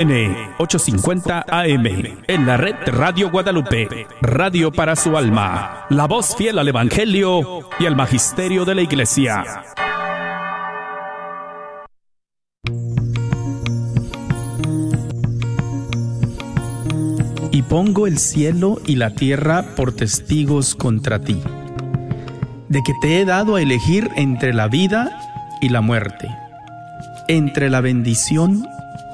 N850 AM en la red Radio Guadalupe, radio para su alma, la voz fiel al Evangelio y al Magisterio de la Iglesia. Y pongo el cielo y la tierra por testigos contra ti, de que te he dado a elegir entre la vida y la muerte, entre la bendición y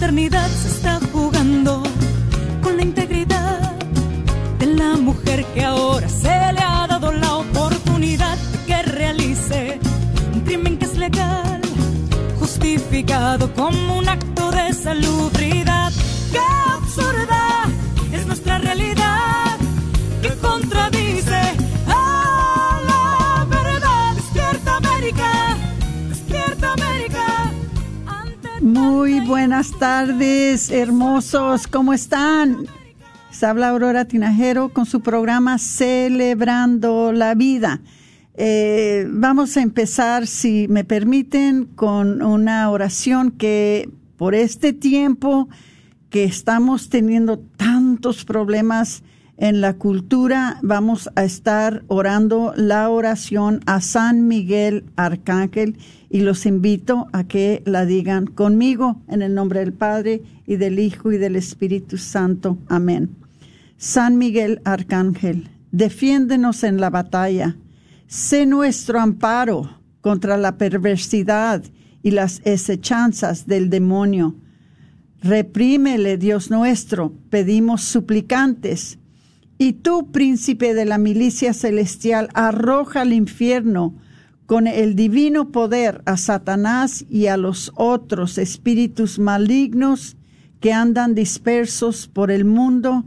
maternidad. Se está jugando con la integridad de la mujer que ahora se le ha dado la oportunidad de que realice un crimen que es legal, justificado como un acto de salubridad. ¡Qué absurda es nuestra realidad! Muy buenas tardes, hermosos, ¿cómo están? Se habla Aurora Tinajero con su programa Celebrando la Vida. Eh, vamos a empezar, si me permiten, con una oración que por este tiempo que estamos teniendo tantos problemas en la cultura, vamos a estar orando la oración a San Miguel Arcángel y los invito a que la digan conmigo en el nombre del Padre y del Hijo y del Espíritu Santo. Amén. San Miguel Arcángel, defiéndenos en la batalla. Sé nuestro amparo contra la perversidad y las hechanzas del demonio. Reprímele, Dios nuestro, pedimos suplicantes. Y tú, príncipe de la milicia celestial, arroja al infierno con el divino poder a Satanás y a los otros espíritus malignos que andan dispersos por el mundo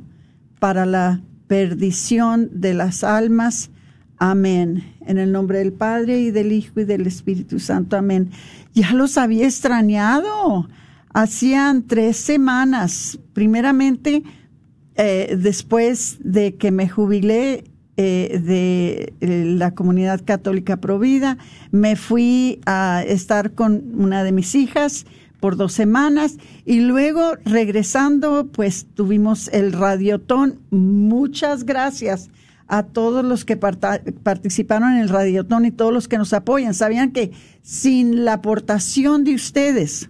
para la perdición de las almas. Amén. En el nombre del Padre y del Hijo y del Espíritu Santo. Amén. Ya los había extrañado. Hacían tres semanas. Primeramente, eh, después de que me jubilé eh, de eh, la comunidad católica provida, me fui a estar con una de mis hijas por dos semanas y luego regresando pues tuvimos el radiotón. Muchas gracias a todos los que participaron en el radiotón y todos los que nos apoyan. Sabían que sin la aportación de ustedes,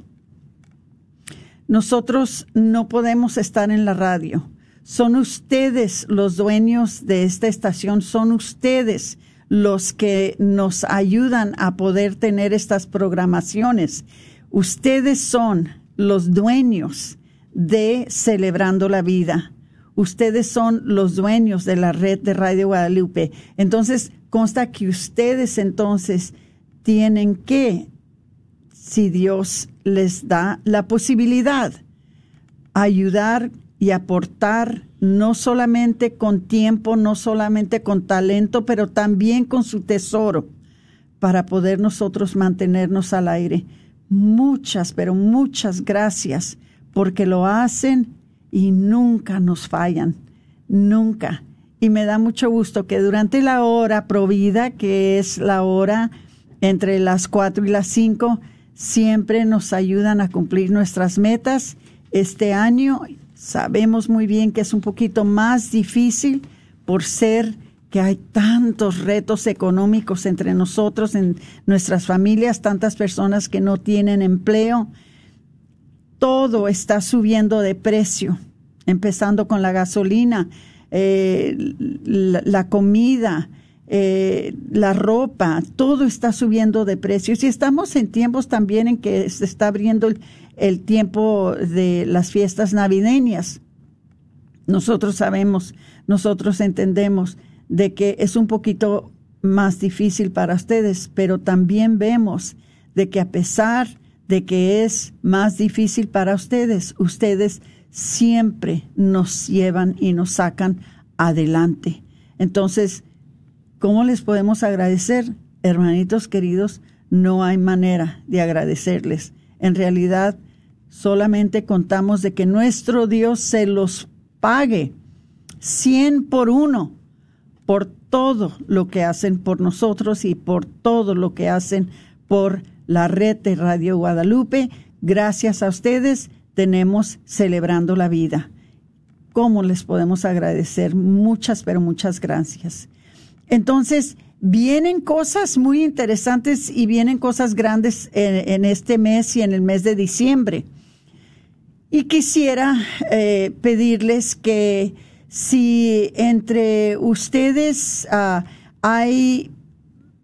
nosotros no podemos estar en la radio. Son ustedes los dueños de esta estación, son ustedes los que nos ayudan a poder tener estas programaciones. Ustedes son los dueños de Celebrando la Vida. Ustedes son los dueños de la red de Radio Guadalupe. Entonces, consta que ustedes entonces tienen que, si Dios les da la posibilidad, ayudar y aportar no solamente con tiempo, no solamente con talento, pero también con su tesoro para poder nosotros mantenernos al aire. Muchas, pero muchas gracias porque lo hacen y nunca nos fallan, nunca. Y me da mucho gusto que durante la hora provida, que es la hora entre las cuatro y las cinco, siempre nos ayudan a cumplir nuestras metas. Este año sabemos muy bien que es un poquito más difícil por ser que hay tantos retos económicos entre nosotros, en nuestras familias, tantas personas que no tienen empleo. Todo está subiendo de precio, empezando con la gasolina, eh, la, comida, eh, la ropa, todo está subiendo de precios. Y estamos en tiempos también en que se está abriendo el, el tiempo de las fiestas navideñas. Nosotros sabemos, nosotros entendemos de que es un poquito más difícil para ustedes, pero también vemos de que a pesar de que es más difícil para ustedes, ustedes siempre nos llevan y nos sacan adelante. Entonces, ¿cómo les podemos agradecer? Hermanitos queridos, no hay manera de agradecerles. En realidad, solamente contamos de que nuestro Dios se los pague cien por uno por todo lo que hacen por nosotros y por todo lo que hacen por la red de Radio Guadalupe. Gracias a ustedes tenemos celebrando la vida. ¿Cómo les podemos agradecer? Muchas, pero muchas gracias. Entonces, vienen cosas muy interesantes y vienen cosas grandes en, este mes y en el mes de diciembre. Y quisiera eh, pedirles que si entre ustedes ah, hay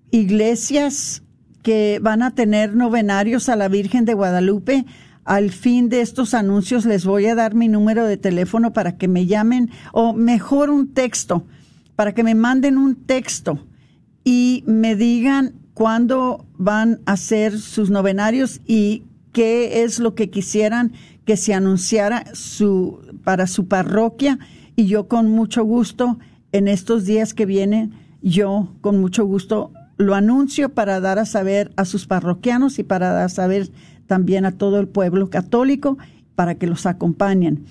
iglesias que van a tener novenarios a la Virgen de Guadalupe, al fin de estos anuncios les voy a dar mi número de teléfono para que me llamen o mejor un texto, para que me manden un texto y me digan cuándo van a ser sus novenarios y qué es lo que quisieran que se anunciara su, para su parroquia y yo con mucho gusto en estos días que vienen, yo con mucho gusto lo anuncio para dar a saber a sus parroquianos y para dar a saber también a todo el pueblo católico para que los acompañen.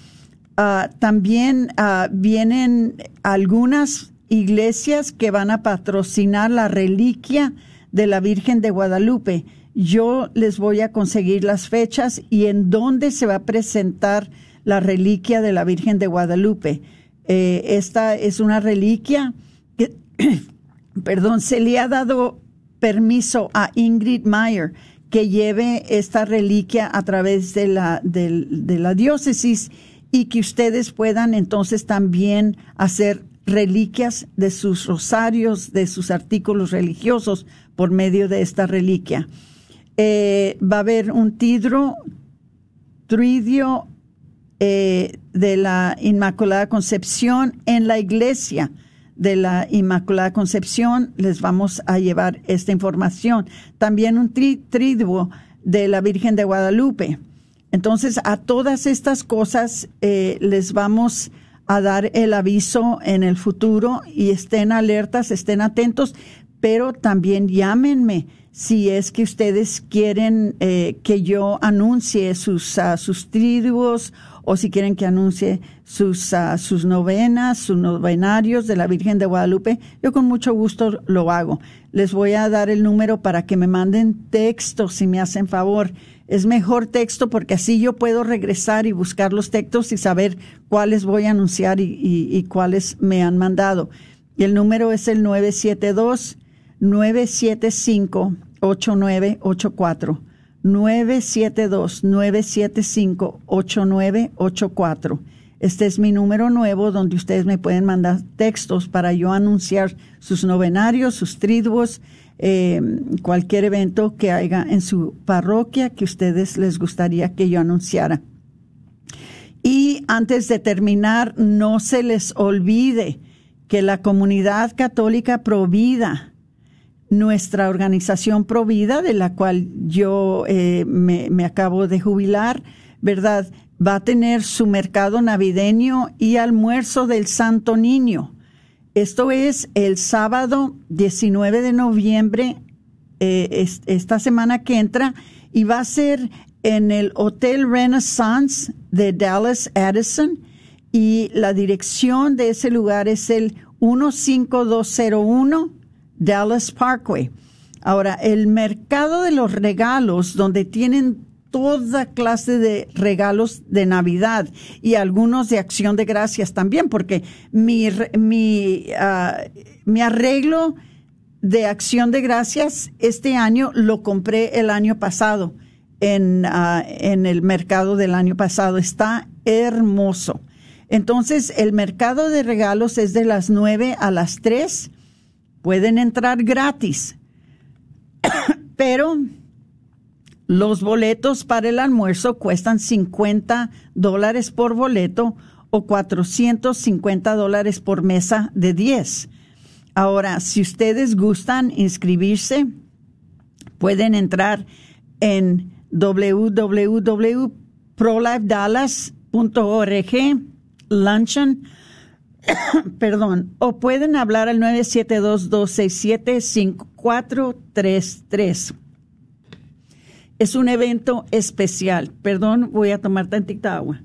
Ah, también ah, vienen algunas iglesias que van a patrocinar la reliquia de la Virgen de Guadalupe. Yo les voy a conseguir las fechas y en dónde se va a presentar la reliquia de la Virgen de Guadalupe. Eh, esta es una reliquia que, perdón, se le ha dado permiso a Ingrid Meyer que lleve esta reliquia a través de la, de la diócesis y que ustedes puedan entonces también hacer reliquias de sus rosarios, de sus artículos religiosos por medio de esta reliquia. Eh, va a haber un tidro, tridio eh, de la Inmaculada Concepción en la iglesia de la Inmaculada Concepción. Les vamos a llevar esta información. También un tri triduo de la Virgen de Guadalupe. Entonces, a todas estas cosas eh, les vamos a dar el aviso en el futuro y estén alertas, estén atentos, pero también llámenme si es que ustedes quieren eh, que yo anuncie sus, uh, sus triduos o si quieren que anuncie sus, ah, sus novenas, sus novenarios de la Virgen de Guadalupe, yo con mucho gusto lo hago. Les voy a dar el número para que me manden texto si me hacen favor. Es mejor texto porque así yo puedo regresar y buscar los textos y saber cuáles voy a anunciar y, y cuáles me han mandado. Y el número es el 972 975 8984. 972-975-8984. Este es mi número nuevo donde ustedes me pueden mandar textos para yo anunciar sus novenarios, sus triduos, eh, cualquier evento que haya en su parroquia que ustedes les gustaría que yo anunciara. Y antes de terminar, no se les olvide que la comunidad católica provida nuestra organización Provida, de la cual yo eh, me, acabo de jubilar, ¿verdad? Va a tener su mercado navideño y almuerzo del Santo Niño. Esto es el sábado 19 de noviembre, eh, esta semana que entra, y va a ser en el Hotel Renaissance de Dallas Addison. Y la dirección de ese lugar es el 15201 Dallas Parkway. Ahora, el mercado de los regalos, donde tienen toda clase de regalos de Navidad y algunos de acción de gracias también, porque mi, mi, ah, mi arreglo de acción de gracias este año lo compré el año pasado en, ah, en el mercado del año pasado. Está hermoso. Entonces, el mercado de regalos es de las 9 a las 3 pueden entrar gratis, pero los boletos para el almuerzo cuestan 50 dólares por boleto o 450 dólares por mesa de 10. Ahora, si ustedes gustan inscribirse, pueden entrar en www.prolifedallas.org, luncheon, perdón, o pueden hablar al 972-267-5433. Es un evento especial. Perdón, voy a tomar tantita agua.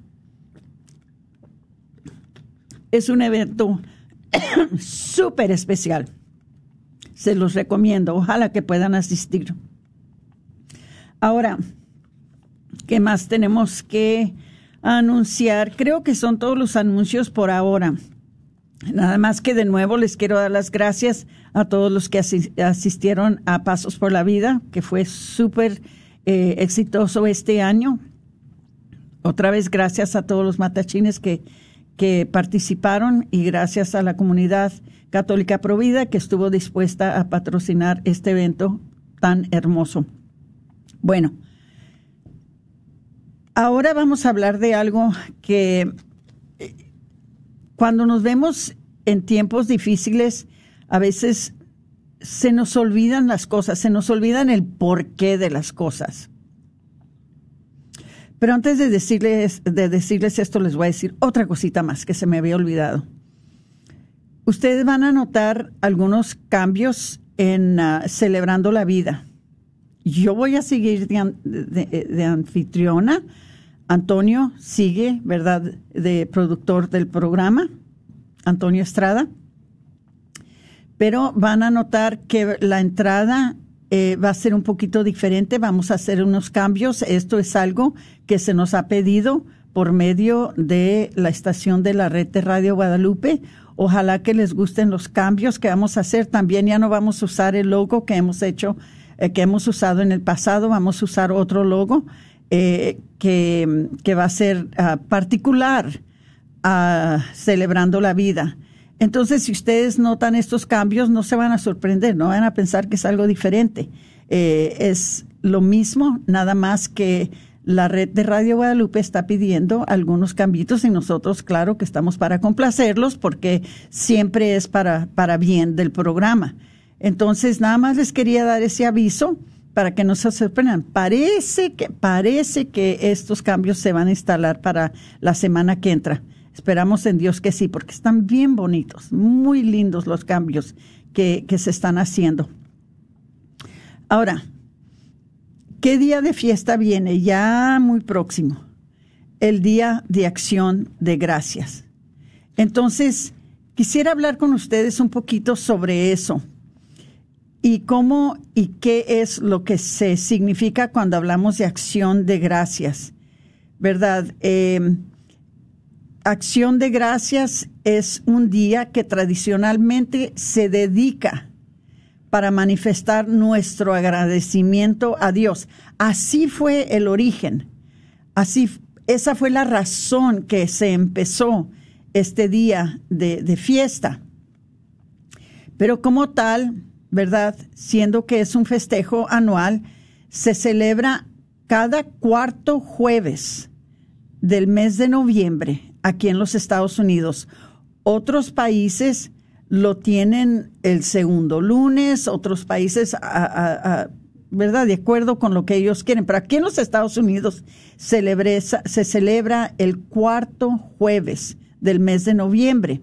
Es un evento súper especial. Se los recomiendo. Ojalá que puedan asistir. Ahora, ¿qué más tenemos que anunciar? Creo que son todos los anuncios por ahora. Nada más que de nuevo les quiero dar las gracias a todos los que asistieron a Pasos por la Vida, que fue súper eh, exitoso este año. Otra vez gracias a todos los matachines que, que participaron y gracias a la comunidad católica provida que estuvo dispuesta a patrocinar este evento tan hermoso. Bueno, ahora vamos a hablar de algo que cuando nos vemos en tiempos difíciles, a veces se nos olvidan las cosas, se nos olvidan el porqué de las cosas. Pero antes de decirles, de decirles esto, les voy a decir otra cosita más que se me había olvidado. Ustedes van a notar algunos cambios en ah, celebrando la vida. Yo voy a seguir de anfitriona. Antonio sigue, ¿verdad?, de productor del programa. Antonio Estrada pero van a notar que la entrada eh, va a ser un poquito diferente, vamos a hacer unos cambios. Esto es algo que se nos ha pedido por medio de la estación de la red de Radio Guadalupe. Ojalá que les gusten los cambios que vamos a hacer. También ya no vamos a usar el logo que hemos hecho, eh, que hemos usado en el pasado. Vamos a usar otro logo eh, que, va a ser ah, particular a Celebrando la Vida. Entonces, si ustedes notan estos cambios, no se van a sorprender, no van a pensar que es algo diferente. Eh, es lo mismo, nada más que la red de Radio Guadalupe está pidiendo algunos cambios y nosotros, claro, que estamos para complacerlos porque siempre es para, para bien del programa. Entonces, nada más les quería dar ese aviso para que no se sorprendan. Parece que, parece que estos cambios se van a instalar para la semana que entra. Esperamos en Dios que sí, porque están bien bonitos, muy lindos los cambios que, se están haciendo. Ahora, ¿qué día de fiesta viene? Ya muy próximo. El Día de Acción de Gracias. Entonces, quisiera hablar con ustedes un poquito sobre eso y cómo y qué es lo que se significa cuando hablamos de acción de gracias, ¿verdad? Eh, Acción de Gracias es un día que tradicionalmente se dedica para manifestar nuestro agradecimiento a Dios. Así fue el origen. Así, esa fue la razón que se empezó este día de fiesta. Pero como tal, ¿verdad? Siendo que es un festejo anual, se celebra cada cuarto jueves del mes de noviembre aquí en los Estados Unidos. Otros países lo tienen el segundo lunes, otros países, ¿verdad? De acuerdo con lo que ellos quieren. Pero aquí en los Estados Unidos se celebra el cuarto jueves del mes de noviembre.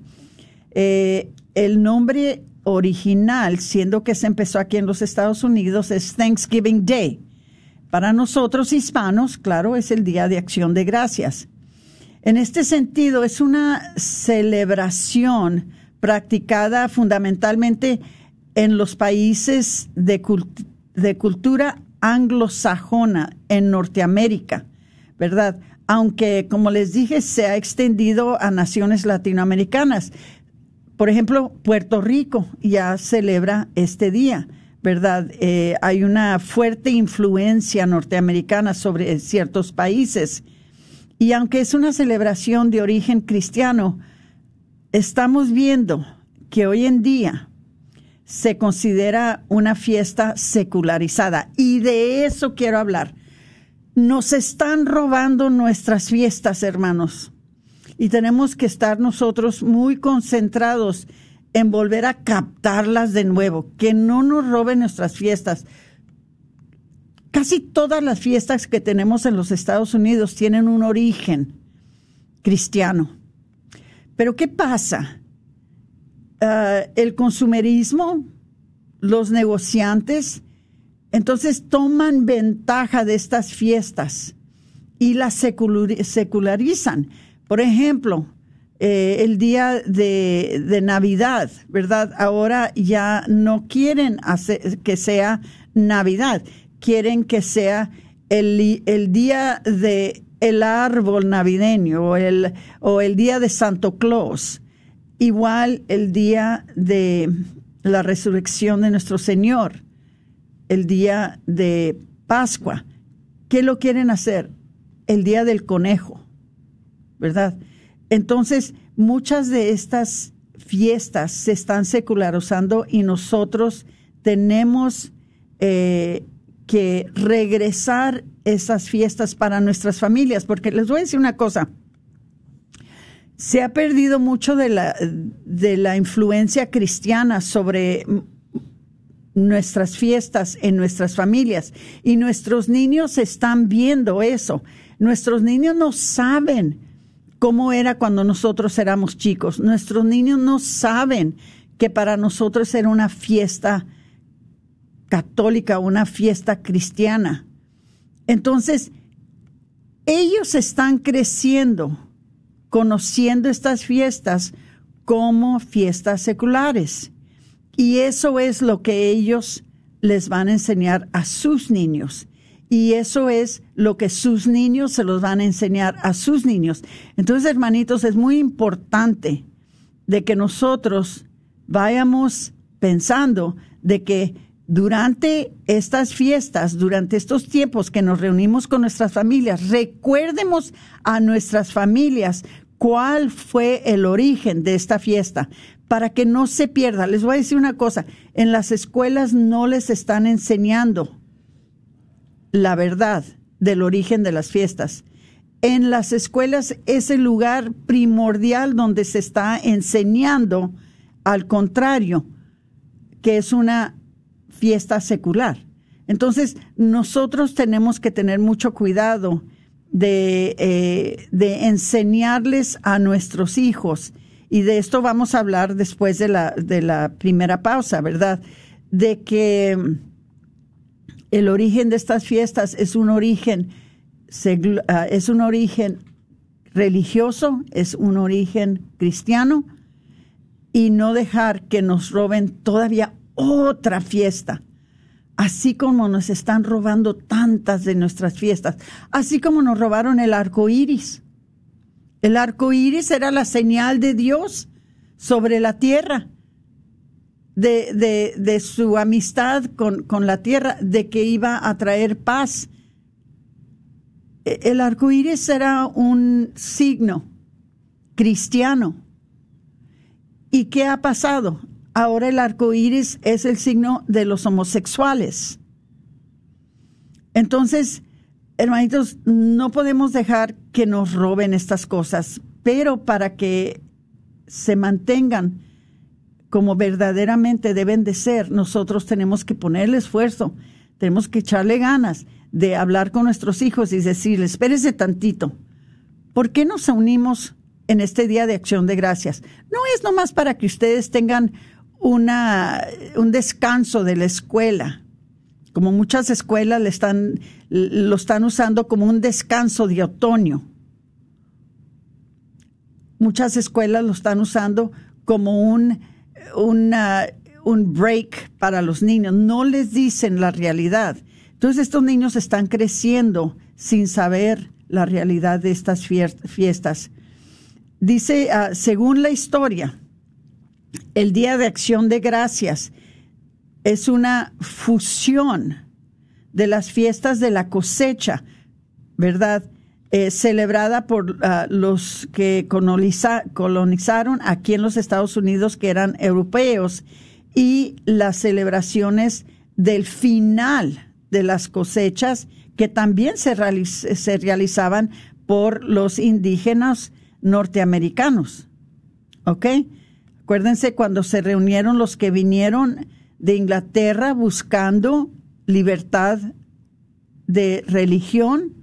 Eh, el nombre original, siendo que se empezó aquí en los Estados Unidos, es Thanksgiving Day. Para nosotros hispanos, claro, es el Día de Acción de Gracias. En este sentido, es una celebración practicada fundamentalmente en los países de, cultura anglosajona en Norteamérica, ¿verdad? Aunque, como les dije, se ha extendido a naciones latinoamericanas. Por ejemplo, Puerto Rico ya celebra este día, ¿verdad? Eh, hay una fuerte influencia norteamericana sobre ciertos países. Y aunque es una celebración de origen cristiano, estamos viendo que hoy en día se considera una fiesta secularizada. Y de eso quiero hablar. Nos están robando nuestras fiestas, hermanos. Y tenemos que estar nosotros muy concentrados en volver a captarlas de nuevo, que no nos roben nuestras fiestas. Casi todas las fiestas que tenemos en los Estados Unidos tienen un origen cristiano. Pero ¿qué pasa? Ah, el consumerismo, los negociantes, entonces toman ventaja de estas fiestas y las secularizan. Por ejemplo, eh, el día de, Navidad, ¿verdad? Ahora ya no quieren que sea Navidad, quieren que sea el, el día de el árbol navideño o el, o el día de Santo Claus, igual el día de la resurrección de nuestro Señor, el día de Pascua. ¿Qué lo quieren hacer? El día del conejo, ¿verdad? Entonces, muchas de estas fiestas se están secularizando y nosotros tenemos eh, que regresar esas fiestas para nuestras familias, porque les voy a decir una cosa, se ha perdido mucho de la, de la influencia cristiana sobre nuestras fiestas en nuestras familias y nuestros niños están viendo eso. Nuestros niños no saben cómo era cuando nosotros éramos chicos. Nuestros niños no saben que para nosotros era una fiesta católica, una fiesta cristiana. Entonces, ellos están creciendo, conociendo estas fiestas como fiestas seculares. Y eso es lo que ellos les van a enseñar a sus niños. Y eso es lo que sus niños se los van a enseñar a sus niños. Entonces, hermanitos, es muy importante de que nosotros vayamos pensando de que durante estas fiestas, durante estos tiempos que nos reunimos con nuestras familias, recuerdemos a nuestras familias cuál fue el origen de esta fiesta para que no se pierda. Les voy a decir una cosa, en las escuelas no les están enseñando la verdad del origen de las fiestas. En las escuelas es el lugar primordial donde se está enseñando al contrario, que es una fiesta secular. Entonces, nosotros tenemos que tener mucho cuidado de, eh, de enseñarles a nuestros hijos, y de esto vamos a hablar después de la, de la primera pausa, ¿verdad? De que el origen de estas fiestas es un origen, ah, es un origen religioso, es un origen cristiano, y no dejar que nos roben todavía otra fiesta, así como nos están robando tantas de nuestras fiestas, así como nos robaron el arco iris. El arco iris era la señal de Dios sobre la tierra, de, de, su amistad con, con, la tierra, de que iba a traer paz. E, el arco iris era un signo cristiano. ¿Y qué ha pasado? ahora el arco iris es el signo de los homosexuales. Entonces, hermanitos, no podemos dejar que nos roben estas cosas, pero para que se mantengan como verdaderamente deben de ser, nosotros tenemos que ponerle esfuerzo, tenemos que echarle ganas de hablar con nuestros hijos y decirles, espérese tantito, ¿por qué nos unimos en este Día de Acción de Gracias? No es nomás para que ustedes tengan una, un descanso de la escuela. Como muchas escuelas lo están usando como un descanso de otoño. Muchas escuelas lo están usando como un, un break para los niños. No les dicen la realidad. Entonces estos niños están creciendo sin saber la realidad de estas fiestas. Dice, ah, según la historia, el Día de Acción de Gracias es una fusión de las fiestas de la cosecha, ¿verdad? Eh, celebrada por ah, los que colonizaron aquí en los Estados Unidos, que eran europeos, y las celebraciones del final de las cosechas, que también se, se realizaban por los indígenas norteamericanos. ¿Ok? Acuérdense cuando se reunieron los que vinieron de Inglaterra buscando libertad de religión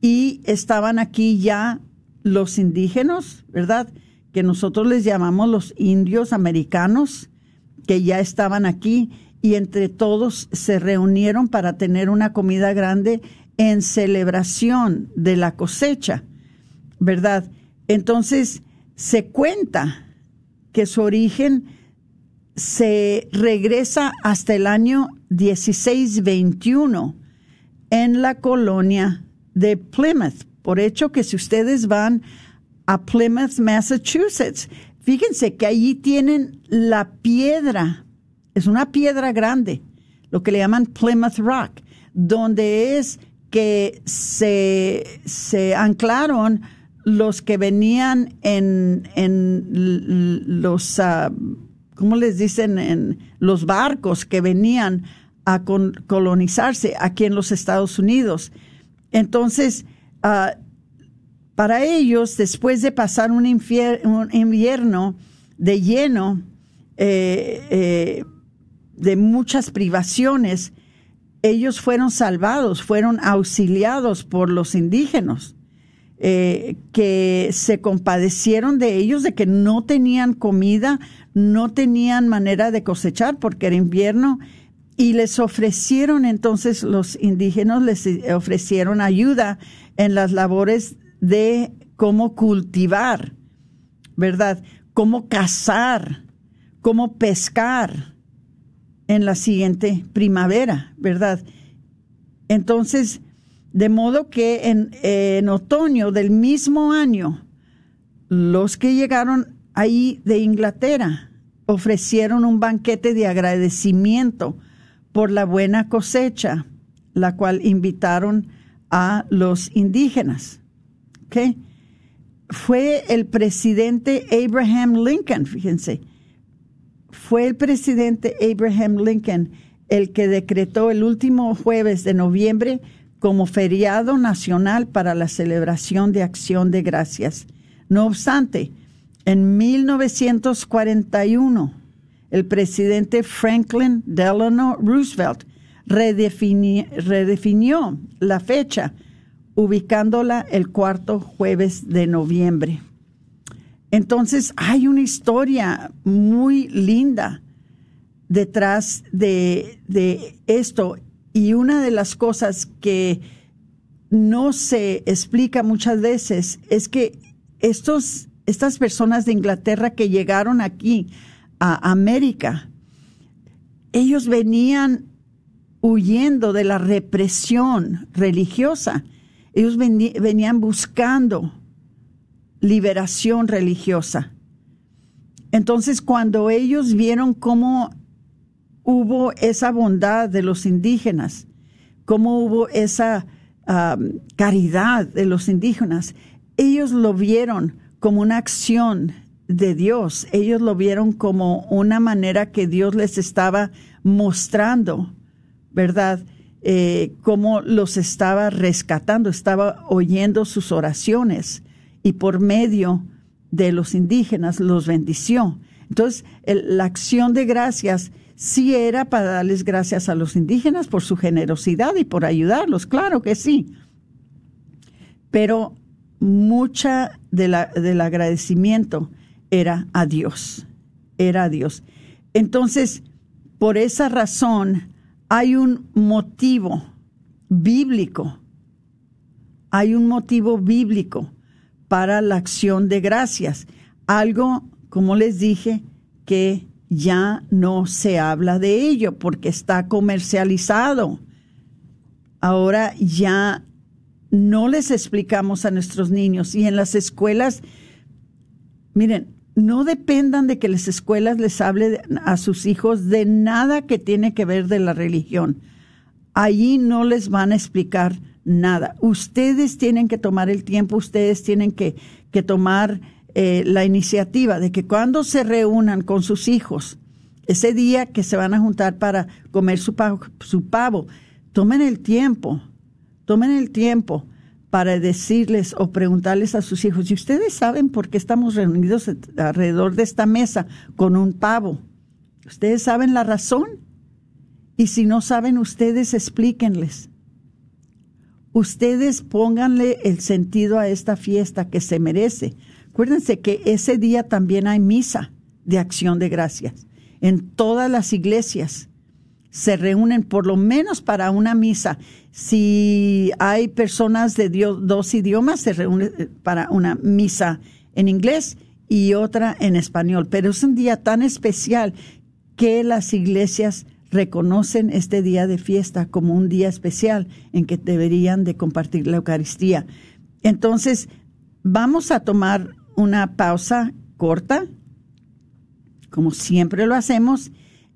y estaban aquí ya los indígenas, ¿verdad? Que nosotros les llamamos los indios americanos, que ya estaban aquí y entre todos se reunieron para tener una comida grande en celebración de la cosecha, ¿verdad? Entonces se cuenta que su origen se regresa hasta el año 1621 en la colonia de Plymouth. Por hecho que si ustedes van a Plymouth, Massachusetts, fíjense que allí tienen la piedra, es una piedra grande, lo que le llaman Plymouth Rock, donde es que se, se anclaron los que venían en, en los, uh, ¿cómo les dicen? En los barcos que venían a colonizarse aquí en los Estados Unidos. Entonces, uh, para ellos, después de pasar un, un invierno de lleno, eh, eh, de muchas privaciones, ellos fueron salvados, fueron auxiliados por los indígenas, eh, que se compadecieron de ellos, de que no tenían comida, no tenían manera de cosechar porque era invierno, y les ofrecieron entonces los indígenas, les ofrecieron ayuda en las labores de cómo cultivar, ¿verdad? Cómo cazar, cómo pescar en la siguiente primavera, ¿verdad? Entonces, de modo que en, en otoño del mismo año, los que llegaron ahí de Inglaterra ofrecieron un banquete de agradecimiento por la buena cosecha, la cual invitaron a los indígenas. ¿Okay? Fue el presidente Abraham Lincoln, fíjense, fue el presidente Abraham Lincoln el que decretó el último jueves de noviembre como feriado nacional para la celebración de acción de gracias. No obstante, en 1941, el presidente Franklin Delano Roosevelt redefinió la fecha, ubicándola el cuarto jueves de noviembre. Entonces hay una historia muy linda detrás de, esto y una de las cosas que no se explica muchas veces es que estos, estas personas de Inglaterra que llegaron aquí a América, ellos venían huyendo de la represión religiosa, ellos venían buscando liberación religiosa. Entonces, cuando ellos vieron cómo hubo esa bondad de los indígenas, cómo hubo esa caridad de los indígenas, ellos lo vieron como una acción de Dios, ellos lo vieron como una manera que Dios les estaba mostrando, ¿verdad? Eh, cómo los estaba rescatando, estaba oyendo sus oraciones y por medio de los indígenas los bendició. Entonces, la acción de gracias sí era para darles gracias a los indígenas por su generosidad y por ayudarlos, claro que sí. Pero mucha del agradecimiento era a Dios, era a Dios. Entonces, por esa razón, hay un motivo bíblico, hay un motivo bíblico para la acción de gracias. Algo, como les dije, que ya no se habla de ello porque está comercializado. Ahora ya no les explicamos a nuestros niños y en las escuelas, miren, no dependan de que las escuelas les hable a sus hijos de nada que tiene que ver de la religión. Allí no les van a explicar nada. Ustedes tienen que tomar el tiempo, ustedes tienen que, que tomar eh, la iniciativa de que cuando se reúnan con sus hijos, ese día que se van a juntar para comer su pavo, su pavo tomen el tiempo, tomen el tiempo para decirles o preguntarles a sus hijos, ¿y ustedes saben por qué estamos reunidos alrededor de esta mesa con un pavo? ¿Ustedes saben la razón? Y si no saben, ustedes explíquenles. Ustedes pónganle el sentido a esta fiesta que se merece. Acuérdense que ese día también hay misa de acción de gracias. En todas las iglesias se reúnen por lo menos para una misa. Si hay personas de dos idiomas, se reúnen eh, para una misa en inglés y otra en español. Pero es un día tan especial que las iglesias reconocen este día de fiesta como un día especial en que deberían de compartir la Eucaristía. Entonces, vamos a tomar una pausa corta, como siempre lo hacemos,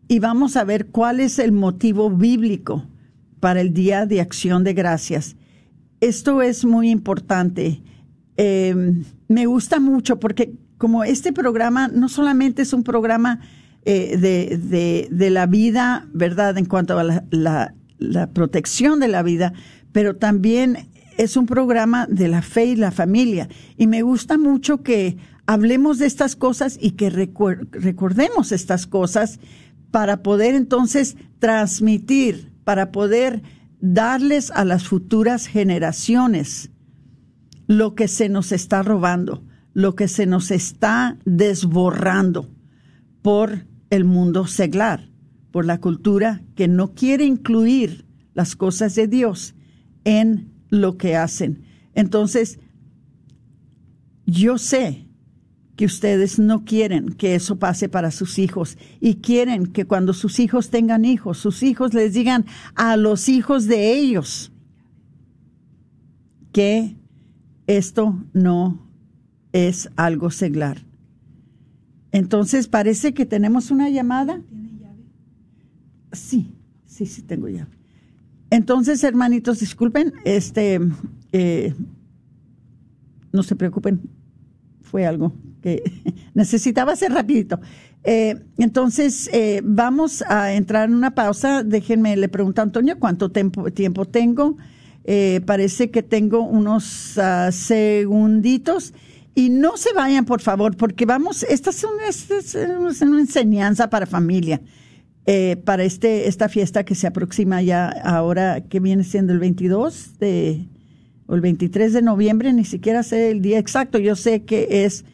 y vamos a ver cuál es el motivo bíblico para el Día de Acción de Gracias. Esto es muy importante. Em, me gusta mucho porque como este programa no solamente es un programa eh, de, de, la vida, ¿verdad? En cuanto a la, la, la, protección de la vida, pero también es un programa de la fe y la familia. Y me gusta mucho que hablemos de estas cosas y que recordemos estas cosas para poder entonces transmitir, para poder darles a las futuras generaciones lo que se nos está robando, lo que se nos está desborrando por el mundo seglar, por la cultura que no quiere incluir las cosas de Dios en lo que hacen. Entonces, yo sé ustedes no quieren que eso pase para sus hijos y quieren que cuando sus hijos tengan hijos, sus hijos les digan a los hijos de ellos que esto no es algo seglar. Entonces parece que tenemos una llamada. ¿Tiene llave? Sí, sí, sí tengo llave. Entonces, hermanitos, disculpen, este, eh, no se preocupen, fue algo que necesitaba hacer rapidito. Eh, entonces, eh, vamos a entrar en una pausa. Déjenme, le pregunto a Antonio cuánto tiempo, tiempo tengo. Eh, parece que tengo unos uh, segunditos. Y no se vayan, por favor, porque vamos, esta es una, es una enseñanza para familia, para este, esta fiesta que se aproxima ya ahora, que viene siendo el 22 de, o el 23 de noviembre, ni siquiera sé el día exacto, yo sé que es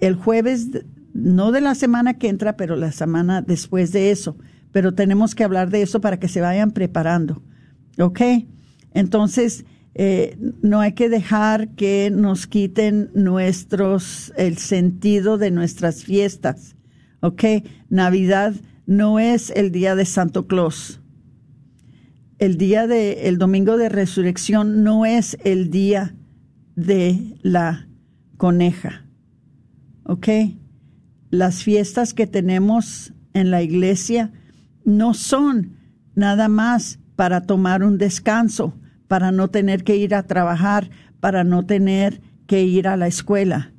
el jueves, no de la semana que entra, pero la semana después de eso. Pero tenemos que hablar de eso para que se vayan preparando. ¿Ok? Entonces, eh, no hay que dejar que nos quiten nuestros, el sentido de nuestras fiestas. ¿Ok? Navidad no es el día de Santo Claus. El día de, el domingo de resurrección no es el día de la coneja. ¿Ok? Las fiestas que tenemos en la iglesia no son nada más para tomar un descanso, para no tener que ir a trabajar, para no tener que ir a la escuela.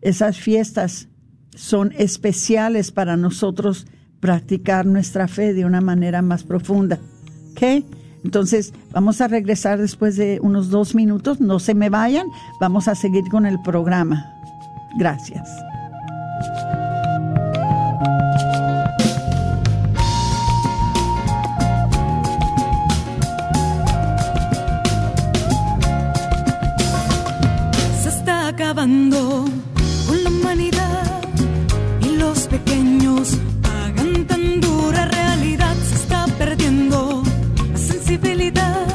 Esas fiestas son especiales para nosotros practicar nuestra fe de una manera más profunda. ¿Ok? Entonces, vamos a regresar después de unos dos minutos. No se me vayan. Vamos a seguir con el programa. Gracias. Se está acabando con la humanidad y los pequeños pagan tan dura realidad. Se está perdiendo la sensibilidad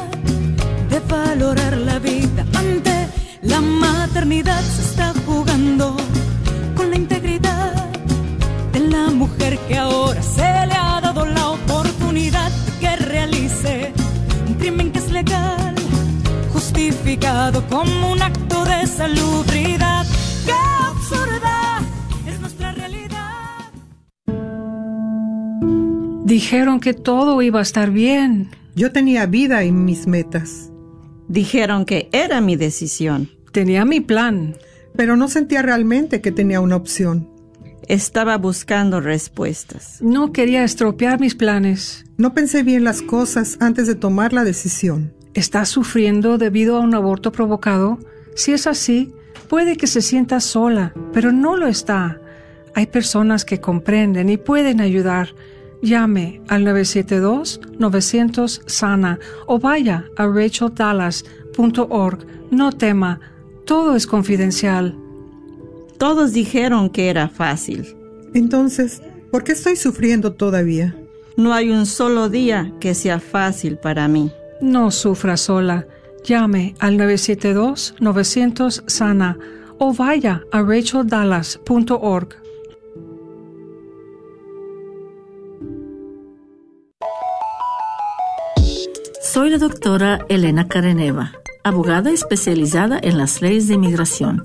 de valorar la vida ante la maternidad. Se está mujer que ahora se le ha dado la oportunidad de que realice un crimen que es legal, justificado como un acto de salubridad. ¡Qué absurda es nuestra realidad! Dijeron que todo iba a estar bien. Yo tenía vida y mis metas. Dijeron que era mi decisión. Tenía mi plan. Pero no sentía realmente que tenía una opción. Estaba buscando respuestas. No quería estropear mis planes. No pensé bien las cosas antes de tomar la decisión. ¿Está sufriendo debido a un aborto provocado? Si es así, puede que se sienta sola, pero no lo está. Hay personas que comprenden y pueden ayudar. Llame al 972-900-SANA o vaya a racheldallas.org. No tema, todo es confidencial. Todos dijeron que era fácil. Entonces, ¿por qué estoy sufriendo todavía? No hay un solo día que sea fácil para mí. No sufra sola. Llame al 972-900-SANA o vaya a racheldallas.org. Soy la doctora Elena Careneva, abogada especializada en las leyes de inmigración.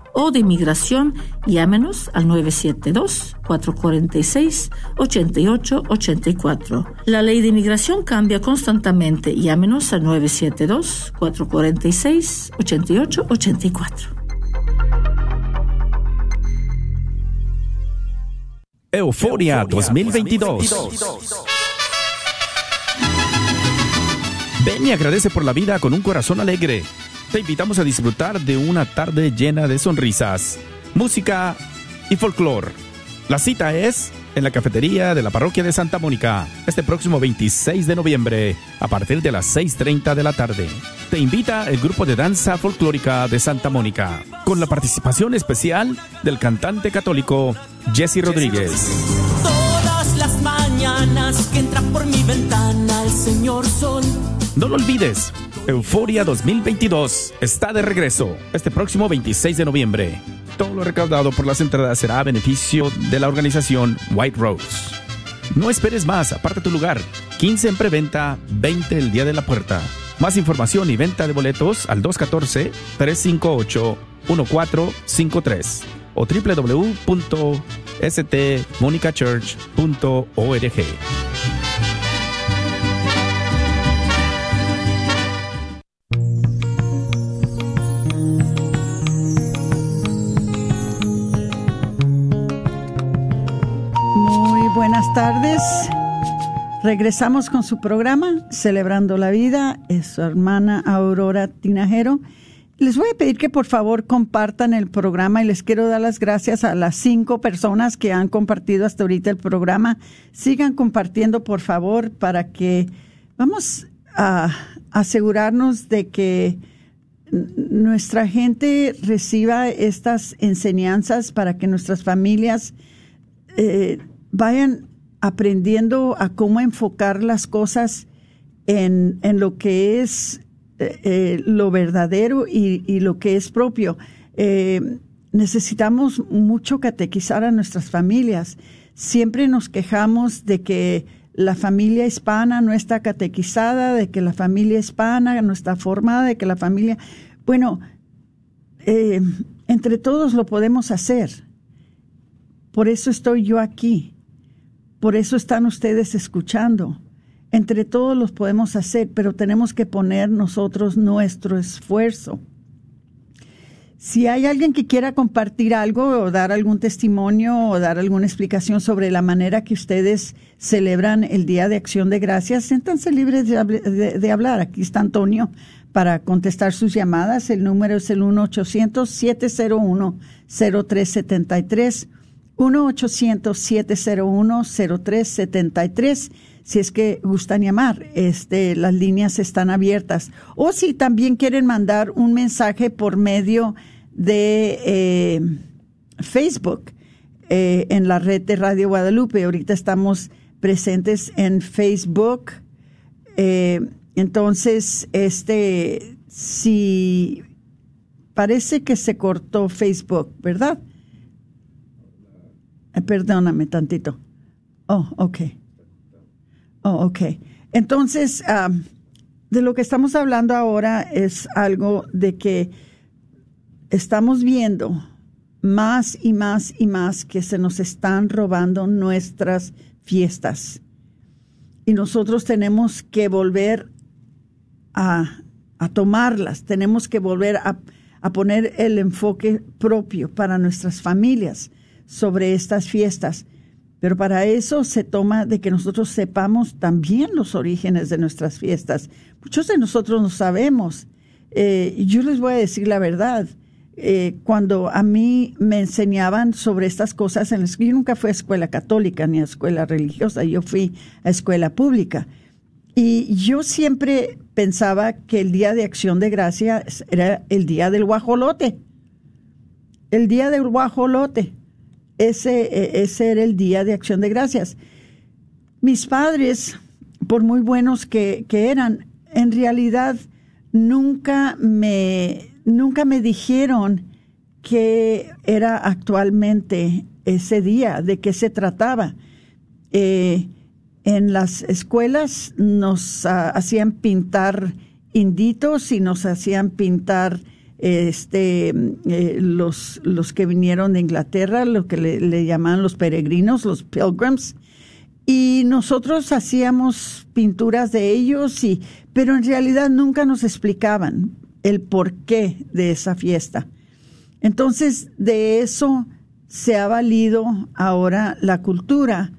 o de inmigración, llámenos al 972-446-8884. La ley de inmigración cambia constantemente. Llámenos al 972-446-8884. Euforia 2022. Ven y agradece por la vida con un corazón alegre. Te invitamos a disfrutar de una tarde llena de sonrisas, música y folclore. La cita es en la cafetería de la parroquia de Santa Mónica, este próximo 26 de noviembre, a partir de las 6.30 de la tarde. Te invita el grupo de danza folclórica de Santa Mónica, con la participación especial del cantante católico Jesse Rodríguez. Todas las mañanas que entra por mi ventana el señor sol. No lo olvides, Euforia 2022 está de regreso este próximo 26 de noviembre. Todo lo recaudado por las entradas será a beneficio de la organización White Rose. No esperes más, aparta tu lugar. 15 en preventa, 20 el día de la puerta. Más información y venta de boletos al 214-358-1453 o www.stmonicachurch.org. buenas tardes. Regresamos con su programa Celebrando la Vida. Es su hermana Aurora Tinajero. Les voy a pedir que por favor compartan el programa y les quiero dar las gracias a las cinco personas que han compartido hasta ahorita el programa. Sigan compartiendo por favor para que vamos a asegurarnos de que nuestra gente reciba estas enseñanzas para que nuestras familias eh, vayan aprendiendo a cómo enfocar las cosas en, en lo que es eh, eh, lo verdadero y, y, lo que es propio. Eh, necesitamos mucho catequizar a nuestras familias. Siempre nos quejamos de que la familia hispana no está catequizada, de que la familia hispana no está formada, de que la familia... Bueno, entre todos lo podemos hacer. Por eso estoy yo aquí. Por eso están ustedes escuchando. Entre todos los podemos hacer, pero tenemos que poner nosotros nuestro esfuerzo. Si hay alguien que quiera compartir algo o dar algún testimonio o dar alguna explicación sobre la manera que ustedes celebran el Día de Acción de Gracias, siéntanse libres de, de hablar. Aquí está Antonio para contestar sus llamadas. El número es el 1-800-701-0373. 1-800-701-0373. Si es que gustan llamar, este, las líneas están abiertas. O si también quieren mandar un mensaje por medio de eh, Facebook eh, en la red de Radio Guadalupe. Ahorita estamos presentes en Facebook. Eh, entonces, este, si parece que se cortó Facebook, ¿verdad? Eh, perdóname tantito. Oh, ok. Oh, ok. Entonces, de lo que estamos hablando ahora es algo de que estamos viendo más y más y más que se nos están robando nuestras fiestas. Y nosotros tenemos que volver a, a tomarlas, tenemos que volver a, a poner el enfoque propio para nuestras familias sobre estas fiestas. Pero para eso se toma de que nosotros sepamos también los orígenes de nuestras fiestas. Muchos de nosotros no sabemos. Eh, yo les voy a decir la verdad. Eh, cuando a mí me enseñaban sobre estas cosas, en yo nunca fui a escuela católica ni a escuela religiosa, yo fui a escuela pública. Y yo siempre pensaba que el Día de Acción de Gracias era el Día del Guajolote. El Día del Guajolote. Ese, eh, ese era el Día de Acción de Gracias. Mis padres, por muy buenos que, que eran, en realidad nunca me, nunca me dijeron que era actualmente ese día, de qué se trataba. Eh, en las escuelas nos ah, hacían pintar inditos y nos hacían pintar este eh, los los que vinieron de Inglaterra, lo que le, le llamaban los peregrinos, los pilgrims, y nosotros hacíamos pinturas de ellos y pero en realidad nunca nos explicaban el porqué de esa fiesta. Entonces, de eso se ha valido ahora la cultura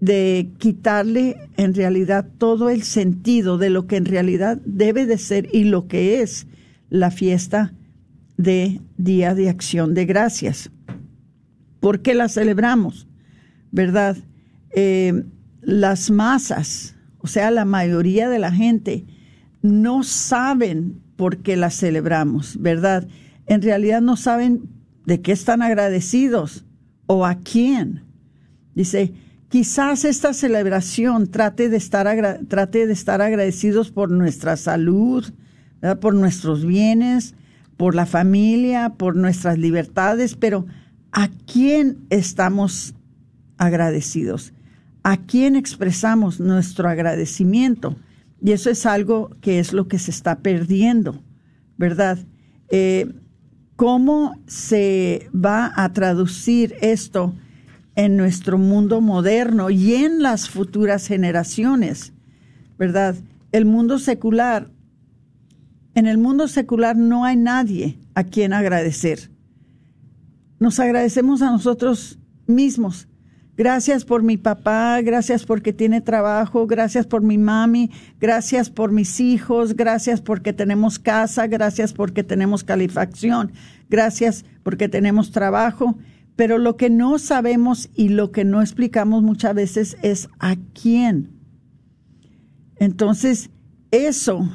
de quitarle en realidad todo el sentido de lo que en realidad debe de ser y lo que es la fiesta de Día de Acción de Gracias. ¿Por qué la celebramos? ¿Verdad? Eh, las masas, o sea, la mayoría de la gente, no saben por qué la celebramos, ¿verdad? En realidad no saben de qué están agradecidos o a quién. Dice, quizás esta celebración trate de estar, trate de estar agradecidos por nuestra salud, por nuestros bienes, por la familia, por nuestras libertades, pero ¿a quién estamos agradecidos? ¿A quién expresamos nuestro agradecimiento? Y eso es algo que es lo que se está perdiendo, ¿verdad? Eh, ¿Cómo se va a traducir esto en nuestro mundo moderno y en las futuras generaciones? ¿Verdad? El mundo secular, en el mundo secular no hay nadie a quien agradecer. Nos agradecemos a nosotros mismos. Gracias por mi papá, gracias porque tiene trabajo, gracias por mi mami, gracias por mis hijos, gracias porque tenemos casa, gracias porque tenemos calefacción, gracias porque tenemos trabajo. Pero lo que no sabemos y lo que no explicamos muchas veces es a quién. Entonces, eso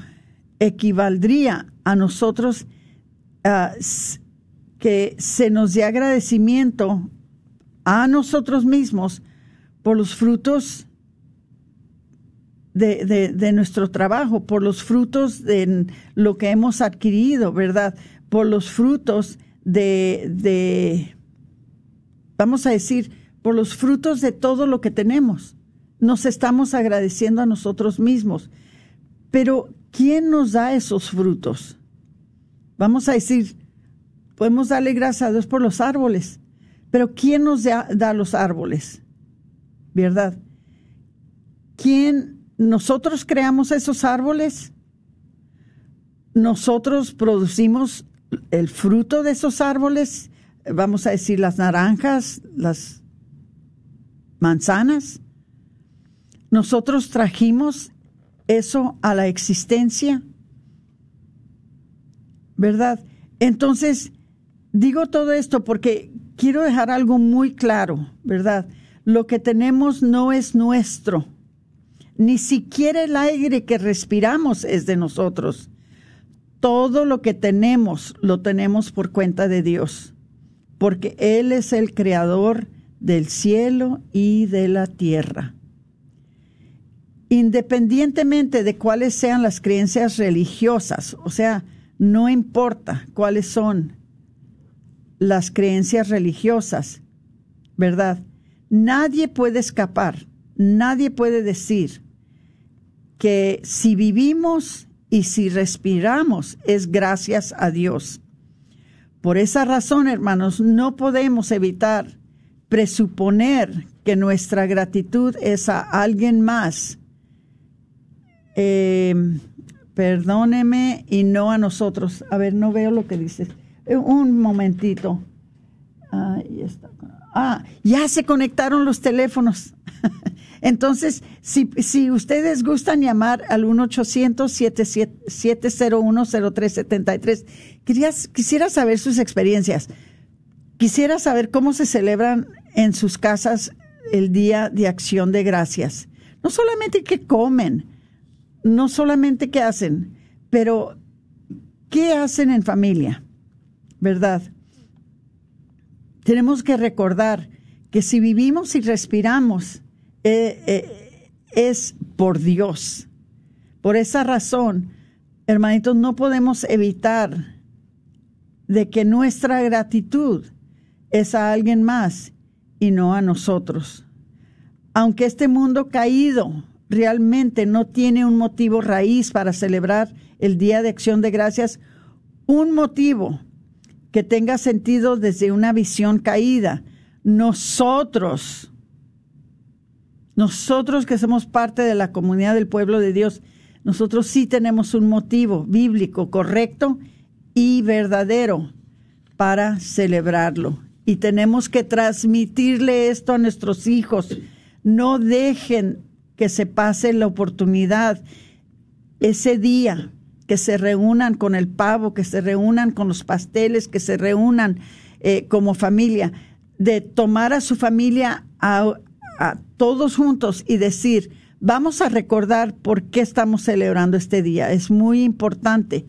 equivaldría a nosotros ah, que se nos dé agradecimiento a nosotros mismos por los frutos de, de- de nuestro trabajo, por los frutos de lo que hemos adquirido, ¿verdad? Por los frutos de, de, vamos a decir, por los frutos de todo lo que tenemos. Nos estamos agradeciendo a nosotros mismos. Pero, ¿quién nos da esos frutos? Vamos a decir, podemos darle gracias a Dios por los árboles, pero ¿quién nos da, da los árboles? ¿Verdad? ¿Quién? ¿Nosotros creamos esos árboles? ¿Nosotros producimos el fruto de esos árboles, vamos a decir las naranjas, las manzanas. Nosotros trajimos eso a la existencia, ¿verdad? Entonces, digo todo esto porque quiero dejar algo muy claro, ¿verdad? Lo que tenemos no es nuestro. Ni siquiera el aire que respiramos es de nosotros. Todo lo que tenemos lo tenemos por cuenta de Dios, porque Él es el creador del cielo y de la tierra. Independientemente de cuáles sean las creencias religiosas, o sea, no importa cuáles son las creencias religiosas, ¿verdad? Nadie puede escapar, nadie puede decir que si vivimos y si respiramos es gracias a Dios. Por esa razón, hermanos, no podemos evitar presuponer que nuestra gratitud es a alguien más. Eh, perdóneme y no a nosotros. A ver, no veo lo que dices. Eh, un momentito. está. Ah, ya se conectaron los teléfonos. Entonces, si, si ustedes gustan llamar al 1-800-701-0373, quisiera saber sus experiencias. Quisiera saber cómo se celebran en sus casas el Día de Acción de Gracias. No solamente qué comen, no solamente qué hacen, pero qué hacen en familia, ¿verdad? Tenemos que recordar que si vivimos y respiramos eh, eh, es por Dios. Por esa razón, hermanitos, no podemos evitar de que nuestra gratitud es a alguien más y no a nosotros. Aunque este mundo caído realmente no tiene un motivo raíz para celebrar el Día de Acción de Gracias, un motivo que tenga sentido desde una visión caída. Nosotros, nosotros que somos parte de la comunidad del pueblo de Dios, nosotros sí tenemos un motivo bíblico correcto y verdadero para celebrarlo. Y tenemos que transmitirle esto a nuestros hijos. No dejen que se pase la oportunidad ese día, que se reúnan con el pavo, que se reúnan con los pasteles, que se reúnan eh, como familia, de tomar a su familia a, a todos juntos y decir, vamos a recordar por qué estamos celebrando este día. Es muy importante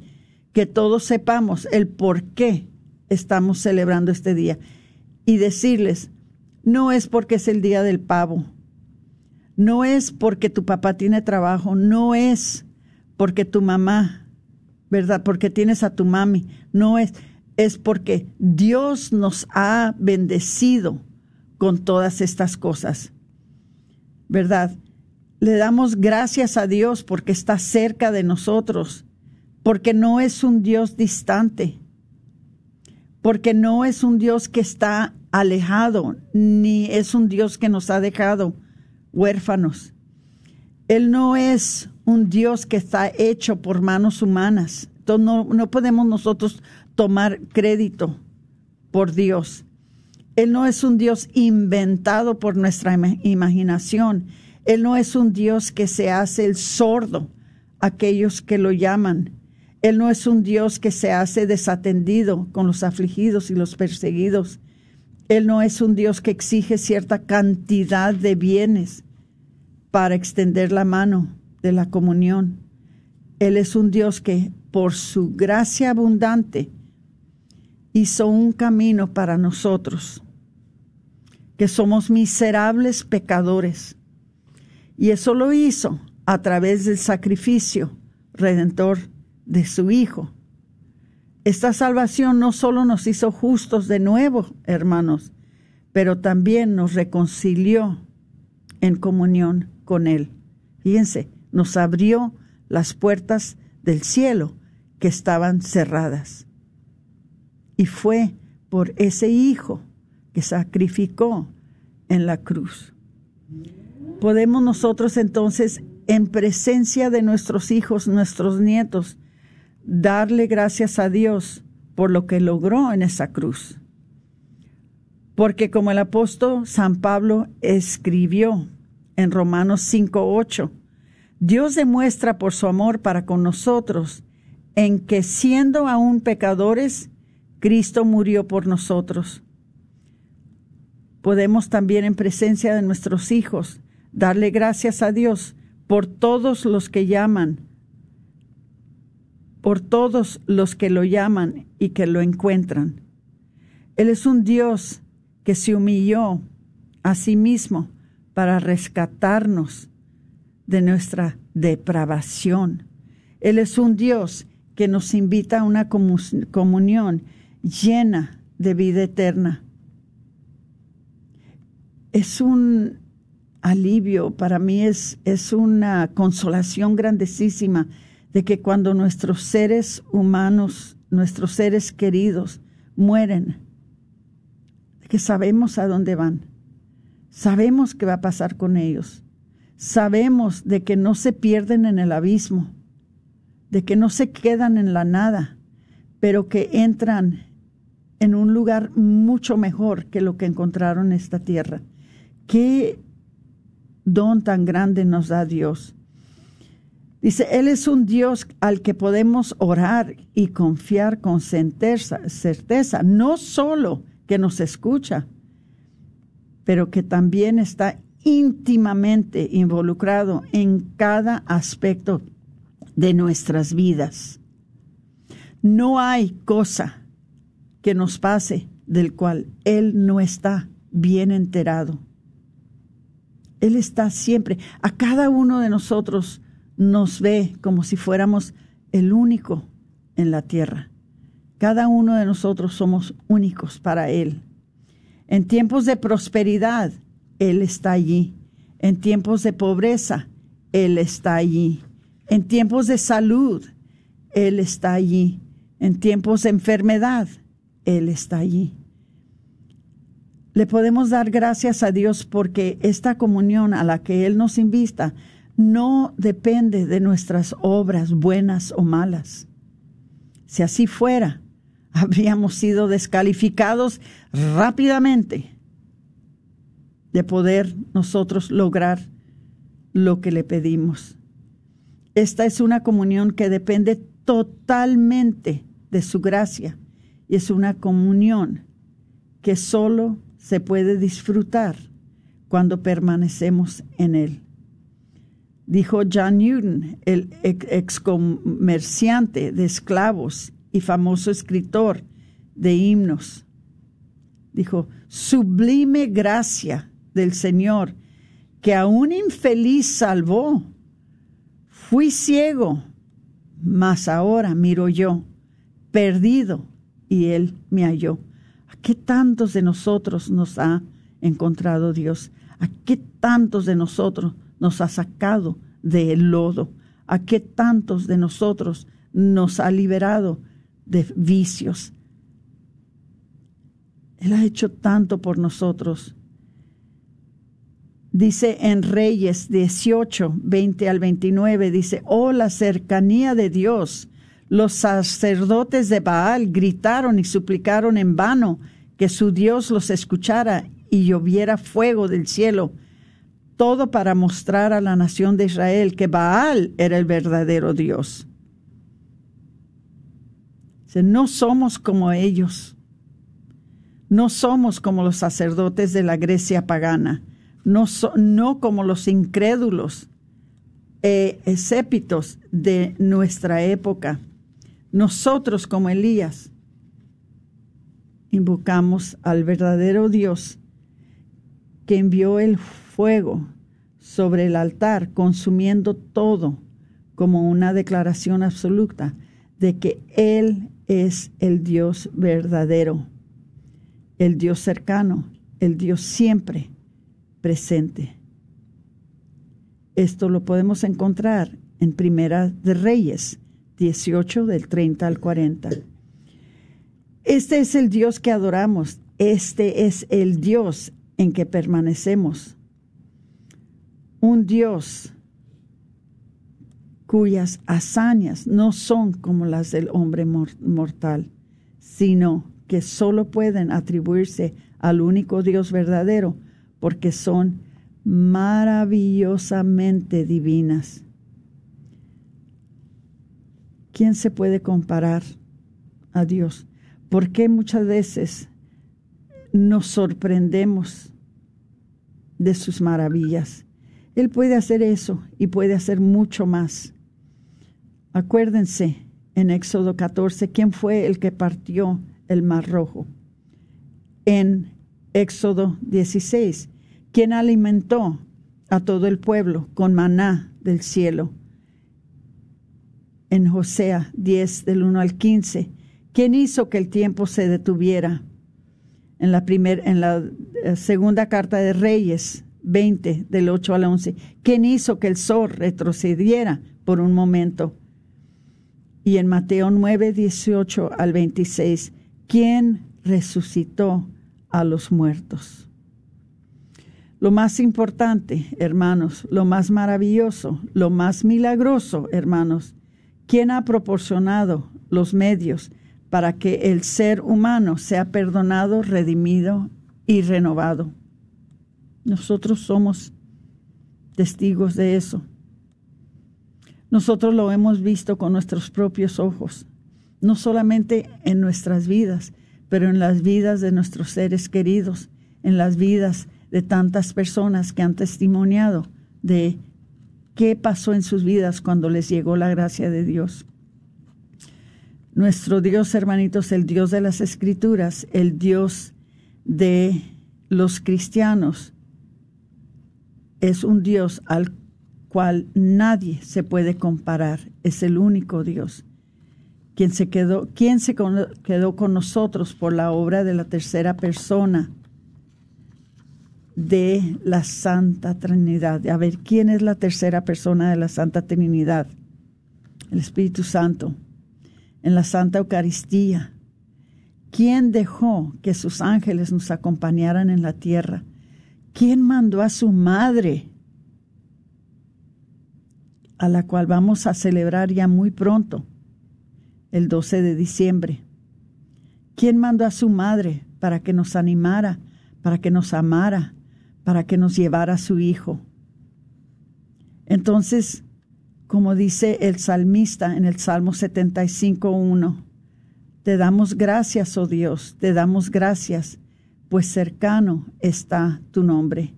que todos sepamos el por qué estamos celebrando este día y decirles, no es porque es el día del pavo, no es porque tu papá tiene trabajo, no es porque tu mamá, ¿verdad? Porque tienes a tu mami, no es, es porque Dios nos ha bendecido con todas estas cosas, ¿verdad? Le damos gracias a Dios porque está cerca de nosotros, porque no es un Dios distante, porque no es un Dios que está alejado, ni es un Dios que nos ha dejado huérfanos. Él no es un Dios que está hecho por manos humanas. Entonces no, no podemos nosotros tomar crédito por Dios. Él no es un Dios inventado por nuestra imaginación. Él no es un Dios que se hace el sordo a aquellos que lo llaman. Él no es un Dios que se hace desatendido con los afligidos y los perseguidos. Él no es un Dios que exige cierta cantidad de bienes para extender la mano de la comunión. Él es un Dios que por su gracia abundante hizo un camino para nosotros, que somos miserables pecadores. Y eso lo hizo a través del sacrificio redentor de su Hijo. Esta salvación no solo nos hizo justos de nuevo, hermanos, pero también nos reconcilió en comunión con Él. Fíjense, nos abrió las puertas del cielo que estaban cerradas. Y fue por ese Hijo que sacrificó en la cruz. Podemos nosotros entonces, en presencia de nuestros hijos, nuestros nietos, darle gracias a Dios por lo que logró en esa cruz. Porque como el apóstol San Pablo escribió en Romanos 5:8, Dios demuestra por su amor para con nosotros en que siendo aún pecadores, Cristo murió por nosotros. Podemos también en presencia de nuestros hijos darle gracias a Dios por todos los que llaman, por todos los que lo llaman y que lo encuentran. Él es un Dios que se humilló a sí mismo para rescatarnos de nuestra depravación. Él es un Dios que nos invita a una comunión llena de vida eterna. Es un alivio, para mí es, es una consolación grandísima de que cuando nuestros seres humanos, nuestros seres queridos mueren, que sabemos a dónde van, sabemos qué va a pasar con ellos, sabemos de que no se pierden en el abismo, de que no se quedan en la nada, pero que entran en un lugar mucho mejor que lo que encontraron en esta tierra. Qué don tan grande nos da Dios. Dice, Él es un Dios al que podemos orar y confiar con certeza, no solo que nos escucha, pero que también está íntimamente involucrado en cada aspecto de nuestras vidas. No hay cosa que nos pase del cual Él no está bien enterado. Él está siempre, a cada uno de nosotros nos ve como si fuéramos el único en la tierra. Cada uno de nosotros somos únicos para Él. En tiempos de prosperidad, Él está allí. En tiempos de pobreza, Él está allí. En tiempos de salud, Él está allí. En tiempos de enfermedad, Él está allí. Le podemos dar gracias a Dios porque esta comunión a la que Él nos invita no depende de nuestras obras buenas o malas. Si así fuera, habríamos sido descalificados rápidamente de poder nosotros lograr lo que le pedimos. Esta es una comunión que depende totalmente de su gracia y es una comunión que solo se puede disfrutar cuando permanecemos en él. Dijo John Newton, el ex comerciante de esclavos y famoso escritor de himnos. Dijo, sublime gracia del Señor, que a un infeliz salvó. Fui ciego, mas ahora miro yo, perdido, y Él me halló. ¿A qué tantos de nosotros nos ha encontrado Dios? ¿A qué tantos de nosotros nos ha sacado del lodo? ¿A qué tantos de nosotros nos ha liberado de vicios. Él ha hecho tanto por nosotros. Dice en Reyes 18, 20 al 29, dice, oh la cercanía de Dios. Los sacerdotes de Baal gritaron y suplicaron en vano que su Dios los escuchara y lloviera fuego del cielo, todo para mostrar a la nación de Israel que Baal era el verdadero Dios. No somos como ellos. No somos como los sacerdotes de la Grecia pagana. No, no como los incrédulos eh, escépitos de nuestra época. Nosotros como Elías invocamos al verdadero Dios que envió el fuego sobre el altar, consumiendo todo como una declaración absoluta de que Él es el Dios verdadero, el Dios cercano, el Dios siempre presente. Esto lo podemos encontrar en Primera de Reyes 18 del 30 al 40. Este es el Dios que adoramos, este es el Dios en que permanecemos. Un Dios cuyas hazañas no son como las del hombre mortal, sino que solo pueden atribuirse al único Dios verdadero, porque son maravillosamente divinas. ¿Quién se puede comparar a Dios? ¿Por qué muchas veces nos sorprendemos de sus maravillas? Él puede hacer eso y puede hacer mucho más. Acuérdense en Éxodo 14 quién fue el que partió el mar rojo. En Éxodo 16, quién alimentó a todo el pueblo con maná del cielo. En Josea 10 del 1 al 15, quién hizo que el tiempo se detuviera. En la, en la eh, segunda carta de Reyes 20 del 8 al 11, quién hizo que el sol retrocediera por un momento y en Mateo 9, 18 al 26, ¿quién resucitó a los muertos? Lo más importante, hermanos, lo más maravilloso, lo más milagroso, hermanos, ¿quién ha proporcionado los medios para que el ser humano sea perdonado, redimido y renovado? Nosotros somos testigos de eso. Nosotros lo hemos visto con nuestros propios ojos, no solamente en nuestras vidas, pero en las vidas de nuestros seres queridos, en las vidas de tantas personas que han testimoniado de qué pasó en sus vidas cuando les llegó la gracia de Dios. Nuestro Dios, hermanitos, el Dios de las Escrituras, el Dios de los cristianos, es un Dios al cual nadie se puede comparar, es el único Dios. Quien se quedó, se quedó con nosotros por la obra de la tercera persona de la Santa Trinidad. A ver, ¿quién es la tercera persona de la Santa Trinidad? El Espíritu Santo. En la Santa Eucaristía. ¿Quién dejó que sus ángeles nos acompañaran en la tierra? ¿Quién mandó a su madre a la cual vamos a celebrar ya muy pronto, el 12 de diciembre. ¿Quién mandó a su madre para que nos animara, para que nos amara, para que nos llevara a su hijo? Entonces, como dice el salmista en el Salmo 75.1, te damos gracias, oh Dios, te damos gracias, pues cercano está tu nombre.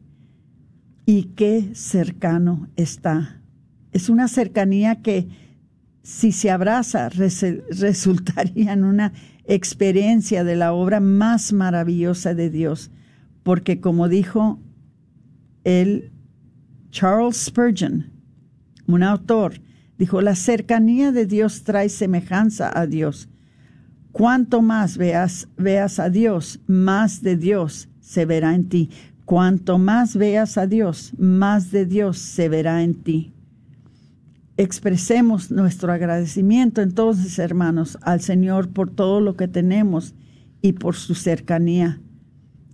Y qué cercano está es una cercanía que si se abraza resultaría en una experiencia de la obra más maravillosa de Dios, porque como dijo el Charles Spurgeon, un autor, dijo, la cercanía de Dios trae semejanza a Dios. Cuanto más veas, veas a Dios, más de Dios se verá en ti. Cuanto más veas a Dios, más de Dios se verá en ti expresemos nuestro agradecimiento entonces, hermanos, al Señor por todo lo que tenemos y por su cercanía,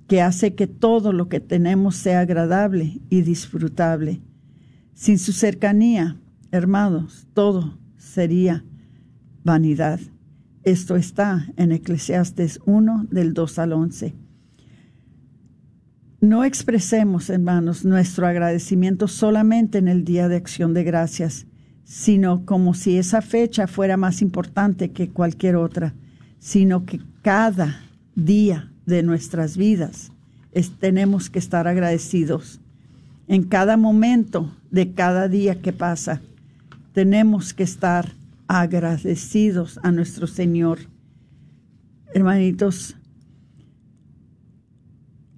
que hace que todo lo que tenemos sea agradable y disfrutable. Sin su cercanía, hermanos, todo sería vanidad. Esto está en Eclesiastes 1 del 2 al 11. No expresemos, hermanos, nuestro agradecimiento solamente en el Día de Acción de Gracias, sino como si esa fecha fuera más importante que cualquier otra, sino que cada día de nuestras vidas tenemos que estar agradecidos. En cada momento de cada día que pasa, tenemos que estar agradecidos a nuestro Señor. Hermanitos,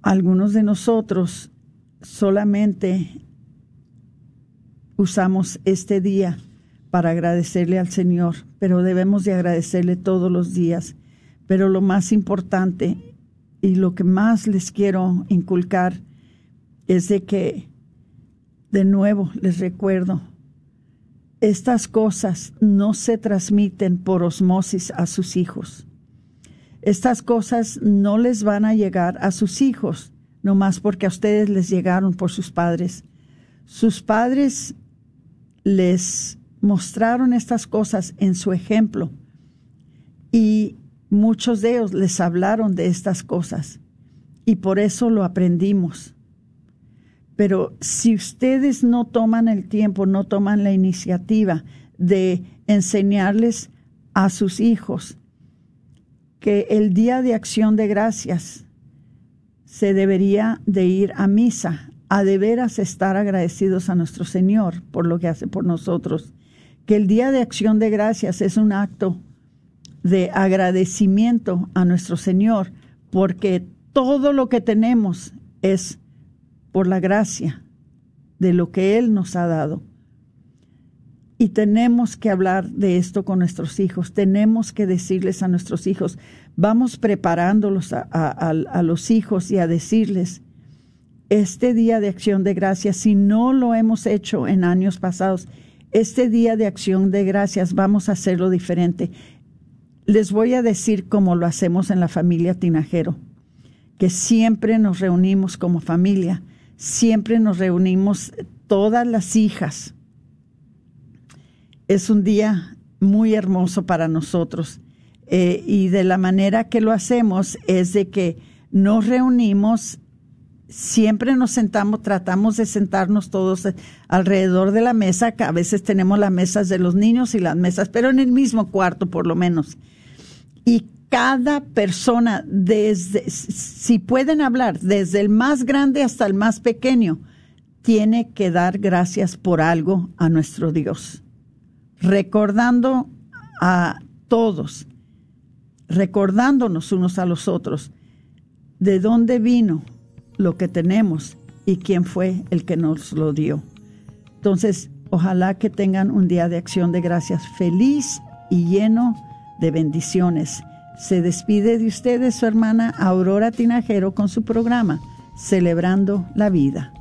algunos de nosotros solamente usamos este día para agradecerle al Señor, pero debemos de agradecerle todos los días. Pero lo más importante y lo que más les quiero inculcar es de que, de nuevo, les recuerdo, estas cosas no se transmiten por osmosis a sus hijos. Estas cosas no les van a llegar a sus hijos, nomás porque a ustedes les llegaron por sus padres. Sus padres les mostraron estas cosas en su ejemplo y muchos de ellos les hablaron de estas cosas y por eso lo aprendimos. Pero si ustedes no toman el tiempo, no toman la iniciativa de enseñarles a sus hijos que el día de acción de gracias se debería de ir a misa, a de veras estar agradecidos a nuestro Señor por lo que hace por nosotros, que el día de acción de gracias es un acto de agradecimiento a nuestro Señor, porque todo lo que tenemos es por la gracia de lo que Él nos ha dado. Y tenemos que hablar de esto con nuestros hijos, tenemos que decirles a nuestros hijos, vamos preparándolos a, los hijos y a decirles, este día de acción de gracias, si no lo hemos hecho en años pasados, este día de acción de gracias vamos a hacerlo diferente. Les voy a decir cómo lo hacemos en la familia Tinajero, que siempre nos reunimos como familia, siempre nos reunimos todas las hijas. Es un día muy hermoso para nosotros eh, y de la manera que lo hacemos es de que nos reunimos siempre nos sentamos, tratamos de sentarnos todos alrededor de la mesa, que a veces tenemos las mesas de los niños y las mesas, pero en el mismo cuarto por lo menos. Y cada persona, desde, si pueden hablar, desde el más grande hasta el más pequeño, tiene que dar gracias por algo a nuestro Dios. Recordando a todos, recordándonos unos a los otros, de dónde vino lo que tenemos y quién fue el que nos lo dio. Entonces, ojalá que tengan un día de acción de gracias feliz y lleno de bendiciones. Se despide de ustedes su hermana Aurora Tinajero con su programa Celebrando la Vida.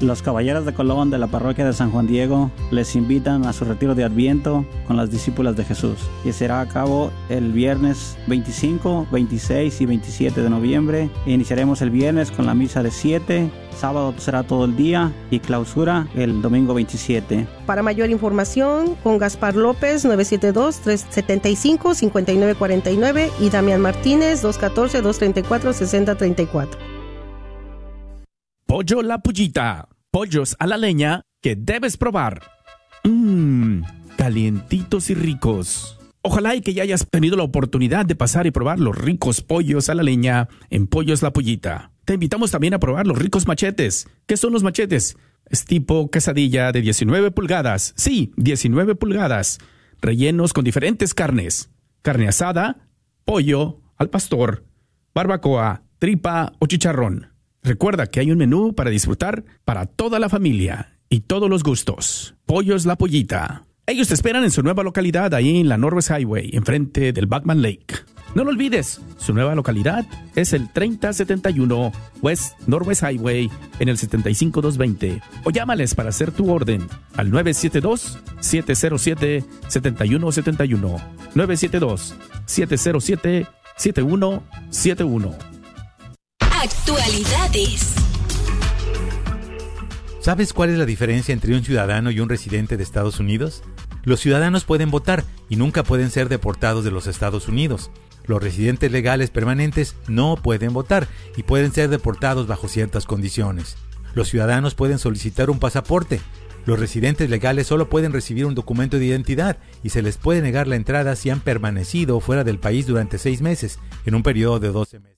Los Caballeros de Colón de la parroquia de San Juan Diego les invitan a su retiro de Adviento con las discípulas de Jesús, que será a cabo el viernes 25, 26 y 27 de noviembre. Iniciaremos el viernes con la misa de 7, sábado será todo el día y clausura el domingo 27. Para mayor información, con Gaspar López 972-375-5949 y Damián Martínez 214-234-6034. Pollo La Pullita. Pollos a la leña que debes probar. Mmm, calientitos y ricos. Ojalá y que ya hayas tenido la oportunidad de pasar y probar los ricos pollos a la leña en Pollos La Pullita. Te invitamos también a probar los ricos machetes. ¿Qué son los machetes? Es tipo quesadilla de 19 pulgadas. Sí, 19 pulgadas. Rellenos con diferentes carnes. Carne asada, pollo, al pastor, barbacoa, tripa o chicharrón. Recuerda que hay un menú para disfrutar para toda la familia y todos los gustos. Pollos La Pollita. Ellos te esperan en su nueva localidad ahí en la Norwest Highway, enfrente del Backman Lake. No lo olvides, su nueva localidad es el 3071 West Norwest Highway en el 75220. O llámales para hacer tu orden al 972-707-7171. 972-707-7171. Actualidades. ¿Sabes cuál es la diferencia entre un ciudadano y un residente de Estados Unidos? Los ciudadanos pueden votar y nunca pueden ser deportados de los Estados Unidos. Los residentes legales permanentes no pueden votar y pueden ser deportados bajo ciertas condiciones. Los ciudadanos pueden solicitar un pasaporte. Los residentes legales solo pueden recibir un documento de identidad y se les puede negar la entrada si han permanecido fuera del país durante seis meses, en un periodo de 12 meses.